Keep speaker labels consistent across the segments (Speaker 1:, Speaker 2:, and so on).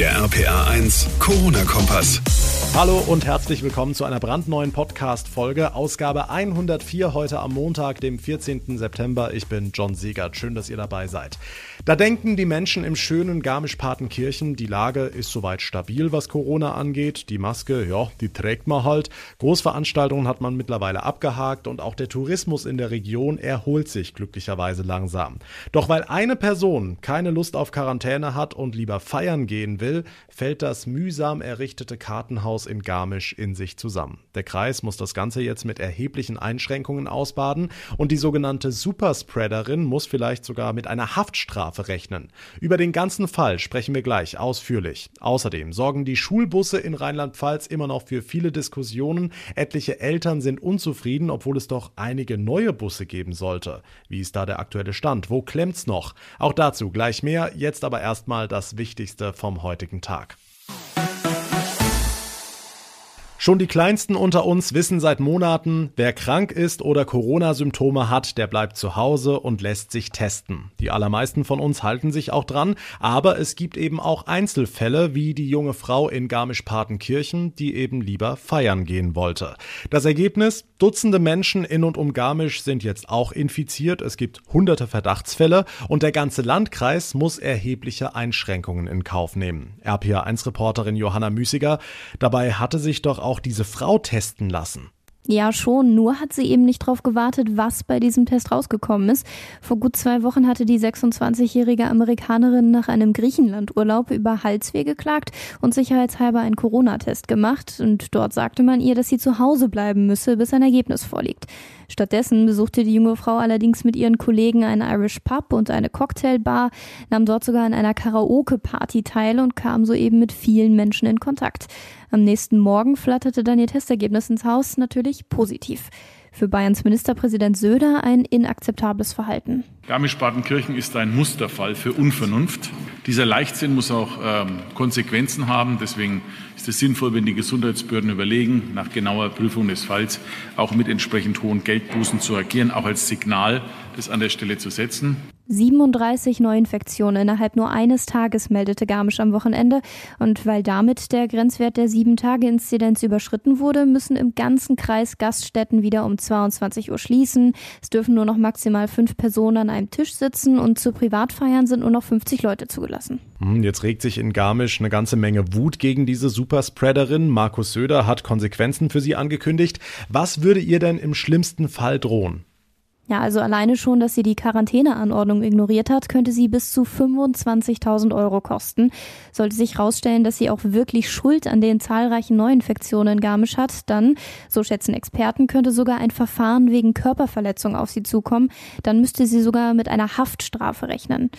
Speaker 1: Der RPA 1 Corona-Kompass.
Speaker 2: Hallo und herzlich willkommen zu einer brandneuen Podcast-Folge, Ausgabe 104 heute am Montag, dem 14. September. Ich bin John Siegert. Schön, dass ihr dabei seid. Da denken die Menschen im schönen Garmisch-Partenkirchen, die Lage ist soweit stabil, was Corona angeht. Die Maske, ja, die trägt man halt. Großveranstaltungen hat man mittlerweile abgehakt und auch der Tourismus in der Region erholt sich glücklicherweise langsam. Doch weil eine Person keine Lust auf Quarantäne hat und lieber feiern gehen will, fällt das mühsam errichtete Kartenhaus in Garmisch in sich zusammen. Der Kreis muss das Ganze jetzt mit erheblichen Einschränkungen ausbaden und die sogenannte Superspreaderin muss vielleicht sogar mit einer Haftstrafe rechnen. Über den ganzen Fall sprechen wir gleich ausführlich. Außerdem sorgen die Schulbusse in Rheinland-Pfalz immer noch für viele Diskussionen. Etliche Eltern sind unzufrieden, obwohl es doch einige neue Busse geben sollte. Wie ist da der aktuelle Stand? Wo klemmt's noch? Auch dazu gleich mehr. Jetzt aber erstmal das Wichtigste vom heutigen Tag. Schon die Kleinsten unter uns wissen seit Monaten, wer krank ist oder Corona-Symptome hat, der bleibt zu Hause und lässt sich testen. Die allermeisten von uns halten sich auch dran, aber es gibt eben auch Einzelfälle, wie die junge Frau in Garmisch-Partenkirchen, die eben lieber feiern gehen wollte. Das Ergebnis? Dutzende Menschen in und um Garmisch sind jetzt auch infiziert. Es gibt hunderte Verdachtsfälle und der ganze Landkreis muss erhebliche Einschränkungen in Kauf nehmen. RPA1-Reporterin Johanna Müßiger, dabei hatte sich doch auch auch diese Frau testen lassen.
Speaker 3: Ja, schon, nur hat sie eben nicht darauf gewartet, was bei diesem Test rausgekommen ist. Vor gut zwei Wochen hatte die 26-jährige Amerikanerin nach einem Griechenlandurlaub über Halsweh geklagt und sicherheitshalber einen Corona-Test gemacht. Und dort sagte man ihr, dass sie zu Hause bleiben müsse, bis ein Ergebnis vorliegt. Stattdessen besuchte die junge Frau allerdings mit ihren Kollegen einen Irish Pub und eine Cocktailbar, nahm dort sogar an einer Karaoke-Party teil und kam soeben mit vielen Menschen in Kontakt. Am nächsten Morgen flatterte dann ihr Testergebnis ins Haus, natürlich positiv. Für Bayerns Ministerpräsident Söder ein inakzeptables Verhalten.
Speaker 4: Garmisch-Partenkirchen ist ein Musterfall für Unvernunft. Dieser Leichtsinn muss auch ähm, Konsequenzen haben. Deswegen ist es sinnvoll, wenn die Gesundheitsbehörden überlegen, nach genauer Prüfung des Falls auch mit entsprechend hohen Geldbußen zu agieren, auch als Signal, das an der Stelle zu setzen.
Speaker 3: 37 Neuinfektionen innerhalb nur eines Tages meldete Garmisch am Wochenende. Und weil damit der Grenzwert der 7-Tage-Inzidenz überschritten wurde, müssen im ganzen Kreis Gaststätten wieder um 22 Uhr schließen. Es dürfen nur noch maximal fünf Personen an einem Tisch sitzen und zu Privatfeiern sind nur noch 50 Leute zugelassen.
Speaker 2: Hm, jetzt regt sich in Garmisch eine ganze Menge Wut gegen diese Superspreaderin. Markus Söder hat Konsequenzen für sie angekündigt. Was würde ihr denn im schlimmsten Fall drohen?
Speaker 3: Ja, also alleine schon, dass sie die Quarantäneanordnung ignoriert hat, könnte sie bis zu 25.000 Euro kosten. Sollte sich herausstellen, dass sie auch wirklich Schuld an den zahlreichen Neuinfektionen in Garmisch hat, dann, so schätzen Experten, könnte sogar ein Verfahren wegen Körperverletzung auf sie zukommen. Dann müsste sie sogar mit einer Haftstrafe rechnen.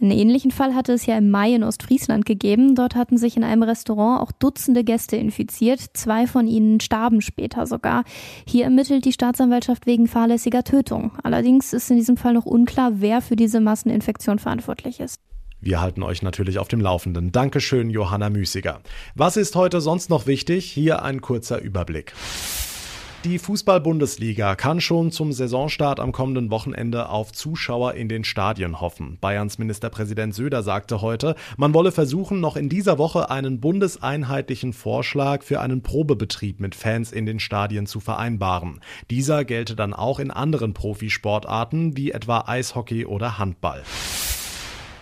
Speaker 3: Einen ähnlichen Fall hatte es ja im Mai in Ostfriesland gegeben. Dort hatten sich in einem Restaurant auch Dutzende Gäste infiziert. Zwei von ihnen starben später sogar. Hier ermittelt die Staatsanwaltschaft wegen fahrlässiger Tötung. Allerdings ist in diesem Fall noch unklar, wer für diese Masseninfektion verantwortlich ist.
Speaker 2: Wir halten euch natürlich auf dem Laufenden. Dankeschön, Johanna Müßiger. Was ist heute sonst noch wichtig? Hier ein kurzer Überblick. Die Fußball-Bundesliga kann schon zum Saisonstart am kommenden Wochenende auf Zuschauer in den Stadien hoffen. Bayerns Ministerpräsident Söder sagte heute, man wolle versuchen, noch in dieser Woche einen bundeseinheitlichen Vorschlag für einen Probebetrieb mit Fans in den Stadien zu vereinbaren. Dieser gelte dann auch in anderen Profisportarten wie etwa Eishockey oder Handball.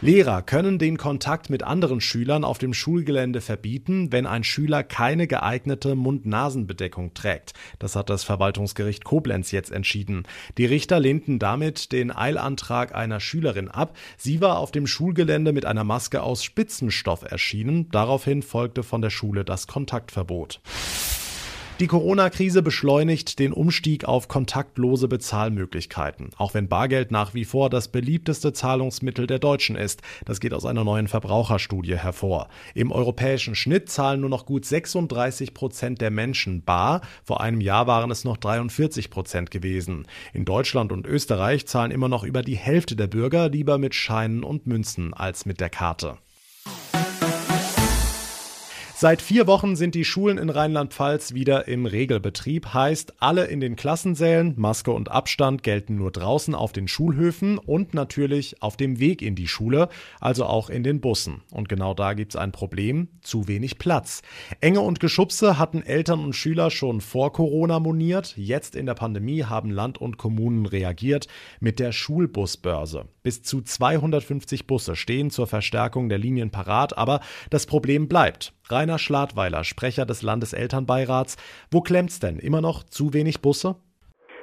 Speaker 2: Lehrer können den Kontakt mit anderen Schülern auf dem Schulgelände verbieten, wenn ein Schüler keine geeignete Mund-Nasen-Bedeckung trägt. Das hat das Verwaltungsgericht Koblenz jetzt entschieden. Die Richter lehnten damit den Eilantrag einer Schülerin ab. Sie war auf dem Schulgelände mit einer Maske aus Spitzenstoff erschienen. Daraufhin folgte von der Schule das Kontaktverbot. Die Corona-Krise beschleunigt den Umstieg auf kontaktlose Bezahlmöglichkeiten, auch wenn Bargeld nach wie vor das beliebteste Zahlungsmittel der Deutschen ist. Das geht aus einer neuen Verbraucherstudie hervor. Im europäischen Schnitt zahlen nur noch gut 36 Prozent der Menschen bar. Vor einem Jahr waren es noch 43 Prozent gewesen. In Deutschland und Österreich zahlen immer noch über die Hälfte der Bürger lieber mit Scheinen und Münzen als mit der Karte. Seit vier Wochen sind die Schulen in Rheinland-Pfalz wieder im Regelbetrieb. Heißt, alle in den Klassensälen, Maske und Abstand gelten nur draußen auf den Schulhöfen und natürlich auf dem Weg in die Schule, also auch in den Bussen. Und genau da gibt's ein Problem, zu wenig Platz. Enge und Geschubse hatten Eltern und Schüler schon vor Corona moniert. Jetzt in der Pandemie haben Land und Kommunen reagiert mit der Schulbusbörse. Bis zu 250 Busse stehen zur Verstärkung der Linien parat, aber das Problem bleibt. Rainer Schladweiler, Sprecher des Landeselternbeirats. Wo klemmt's denn? Immer noch zu wenig Busse?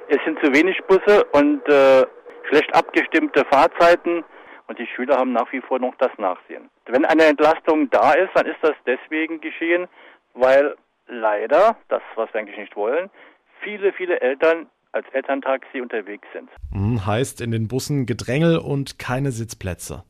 Speaker 5: Es sind zu wenig Busse und äh, schlecht abgestimmte Fahrzeiten und die Schüler haben nach wie vor noch das Nachsehen. Wenn eine Entlastung da ist, dann ist das deswegen geschehen, weil leider, das was wir eigentlich nicht wollen, viele, viele Eltern als Elterntaxi unterwegs sind.
Speaker 2: Hm, heißt in den Bussen Gedrängel und keine Sitzplätze.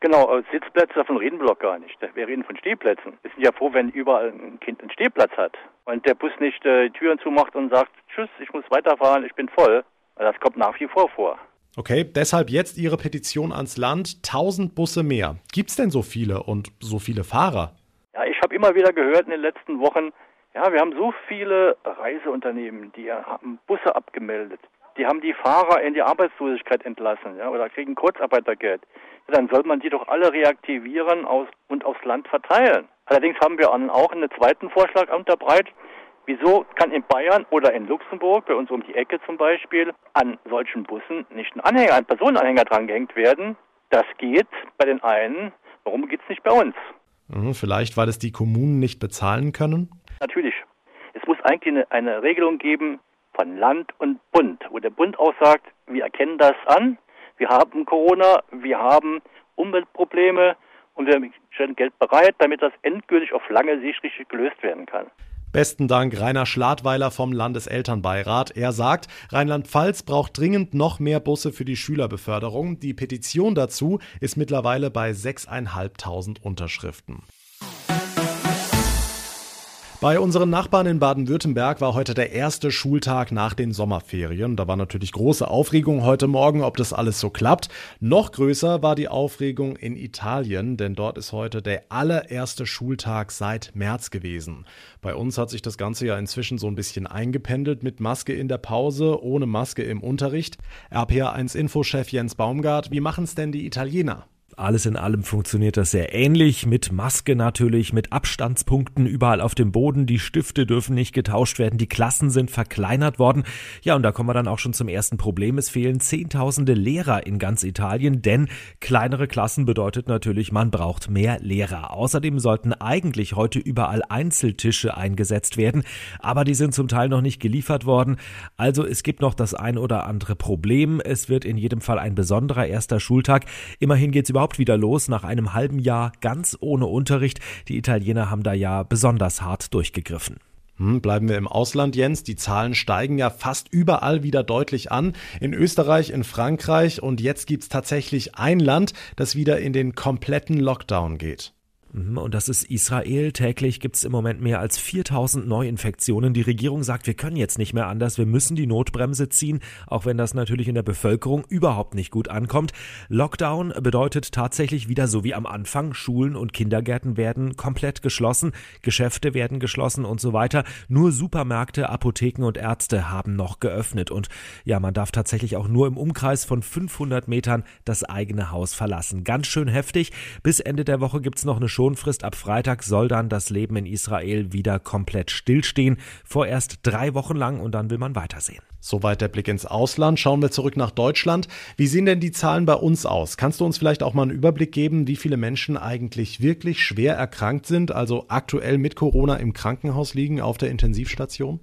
Speaker 5: Genau, äh, Sitzplätze, davon reden wir doch gar nicht. Wir reden von Stehplätzen. Wir sind ja froh, wenn überall ein Kind einen Stehplatz hat und der Bus nicht äh, die Türen zumacht und sagt, tschüss, ich muss weiterfahren, ich bin voll. Das kommt nach wie vor vor.
Speaker 2: Okay, deshalb jetzt Ihre Petition ans Land. 1000 Busse mehr. Gibt's denn so viele und so viele Fahrer?
Speaker 5: Ja, ich habe immer wieder gehört in den letzten Wochen, ja, wir haben so viele Reiseunternehmen, die haben Busse abgemeldet. Die haben die Fahrer in die Arbeitslosigkeit entlassen, ja, oder kriegen Kurzarbeitergeld dann soll man die doch alle reaktivieren aus, und aufs Land verteilen. Allerdings haben wir auch einen zweiten Vorschlag unterbreitet. Wieso kann in Bayern oder in Luxemburg, bei uns um die Ecke zum Beispiel, an solchen Bussen nicht ein Anhänger, ein Personenanhänger dran gehängt werden? Das geht bei den einen. Warum geht es nicht bei uns?
Speaker 2: Mhm, vielleicht, weil es die Kommunen nicht bezahlen können?
Speaker 5: Natürlich. Es muss eigentlich eine, eine Regelung geben von Land und Bund, wo der Bund auch sagt, wir erkennen das an, wir haben Corona, wir haben Umweltprobleme und wir stellen Geld bereit, damit das endgültig auf lange Sicht richtig gelöst werden kann.
Speaker 2: Besten Dank, Rainer Schladweiler vom Landeselternbeirat. Er sagt, Rheinland-Pfalz braucht dringend noch mehr Busse für die Schülerbeförderung. Die Petition dazu ist mittlerweile bei 6.500 Unterschriften. Bei unseren Nachbarn in Baden-Württemberg war heute der erste Schultag nach den Sommerferien. Da war natürlich große Aufregung heute Morgen, ob das alles so klappt. Noch größer war die Aufregung in Italien, denn dort ist heute der allererste Schultag seit März gewesen. Bei uns hat sich das Ganze ja inzwischen so ein bisschen eingependelt mit Maske in der Pause, ohne Maske im Unterricht. RPA1-Infochef Jens Baumgart, wie machen es denn die Italiener?
Speaker 6: Alles in allem funktioniert das sehr ähnlich, mit Maske natürlich, mit Abstandspunkten überall auf dem Boden. Die Stifte dürfen nicht getauscht werden, die Klassen sind verkleinert worden. Ja, und da kommen wir dann auch schon zum ersten Problem. Es fehlen Zehntausende Lehrer in ganz Italien, denn kleinere Klassen bedeutet natürlich, man braucht mehr Lehrer. Außerdem sollten eigentlich heute überall Einzeltische eingesetzt werden, aber die sind zum Teil noch nicht geliefert worden. Also es gibt noch das ein oder andere Problem. Es wird in jedem Fall ein besonderer erster Schultag. Immerhin geht es überhaupt überhaupt wieder los nach einem halben Jahr ganz ohne Unterricht. Die Italiener haben da ja besonders hart durchgegriffen.
Speaker 2: Hm, bleiben wir im Ausland, Jens. Die Zahlen steigen ja fast überall wieder deutlich an. In Österreich, in Frankreich und jetzt gibt es tatsächlich ein Land, das wieder in den kompletten Lockdown geht.
Speaker 6: Mhm, und das ist Israel. Täglich gibt es im Moment mehr als 4000 Neuinfektionen. Die Regierung sagt, wir können jetzt nicht mehr anders, wir müssen die Notbremse ziehen, auch wenn das natürlich in der Bevölkerung überhaupt nicht gut ankommt. Lockdown bedeutet tatsächlich wieder so wie am Anfang, Schulen und Kindergärten werden komplett geschlossen, Geschäfte werden geschlossen und so weiter. Nur Supermärkte, Apotheken und Ärzte haben noch geöffnet. Und ja, man darf tatsächlich auch nur im Umkreis von 500 Metern das eigene Haus verlassen. Ganz schön heftig. Bis Ende der Woche gibt es noch eine Schonfrist. Ab Freitag soll dann das Leben in Israel wieder komplett stillstehen. Vorerst drei Wochen lang und dann will man weitersehen.
Speaker 2: Soweit der Blick ins Ausland. Schauen wir zurück nach Deutschland. Wie sehen denn die Zahlen bei uns aus? Kannst du uns vielleicht auch mal einen Überblick geben, wie viele Menschen eigentlich wirklich schwer erkrankt sind, also aktuell mit Corona im Krankenhaus liegen auf der Intensivstation?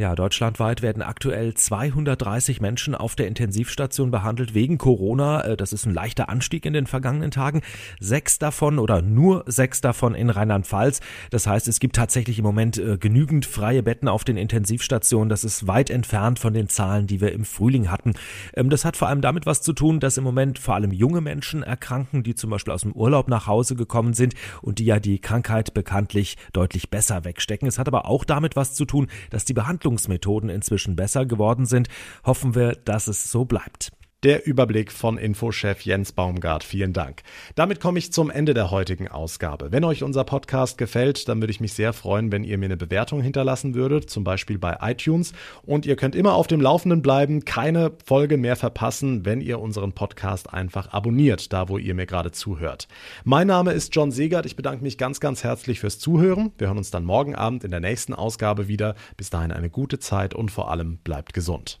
Speaker 6: Ja, deutschlandweit werden aktuell 230 Menschen auf der Intensivstation behandelt wegen Corona. Äh, das ist ein leichter Anstieg in den vergangenen Tagen. Sechs davon oder nur sechs davon in Rheinland-Pfalz. Das heißt, es gibt tatsächlich im Moment äh, genügend freie Betten auf den Intensivstationen. Das ist weit entfernt von den Zahlen, die wir im Frühling hatten. Ähm, das hat vor allem damit was zu tun, dass im Moment vor allem junge Menschen erkranken, die zum Beispiel aus dem Urlaub nach Hause gekommen sind und die ja die Krankheit bekanntlich deutlich besser wegstecken. Es hat aber auch damit was zu tun, dass die Behandlung Behandlungsmethoden inzwischen besser geworden sind, hoffen wir, dass es so bleibt.
Speaker 2: Der Überblick von Infochef Jens Baumgart. Vielen Dank. Damit komme ich zum Ende der heutigen Ausgabe. Wenn euch unser Podcast gefällt, dann würde ich mich sehr freuen, wenn ihr mir eine Bewertung hinterlassen würdet, zum Beispiel bei iTunes. Und ihr könnt immer auf dem Laufenden bleiben, keine Folge mehr verpassen, wenn ihr unseren Podcast einfach abonniert, da wo ihr mir gerade zuhört. Mein Name ist John Segert. Ich bedanke mich ganz, ganz herzlich fürs Zuhören. Wir hören uns dann morgen Abend in der nächsten Ausgabe wieder. Bis dahin eine gute Zeit und vor allem bleibt gesund.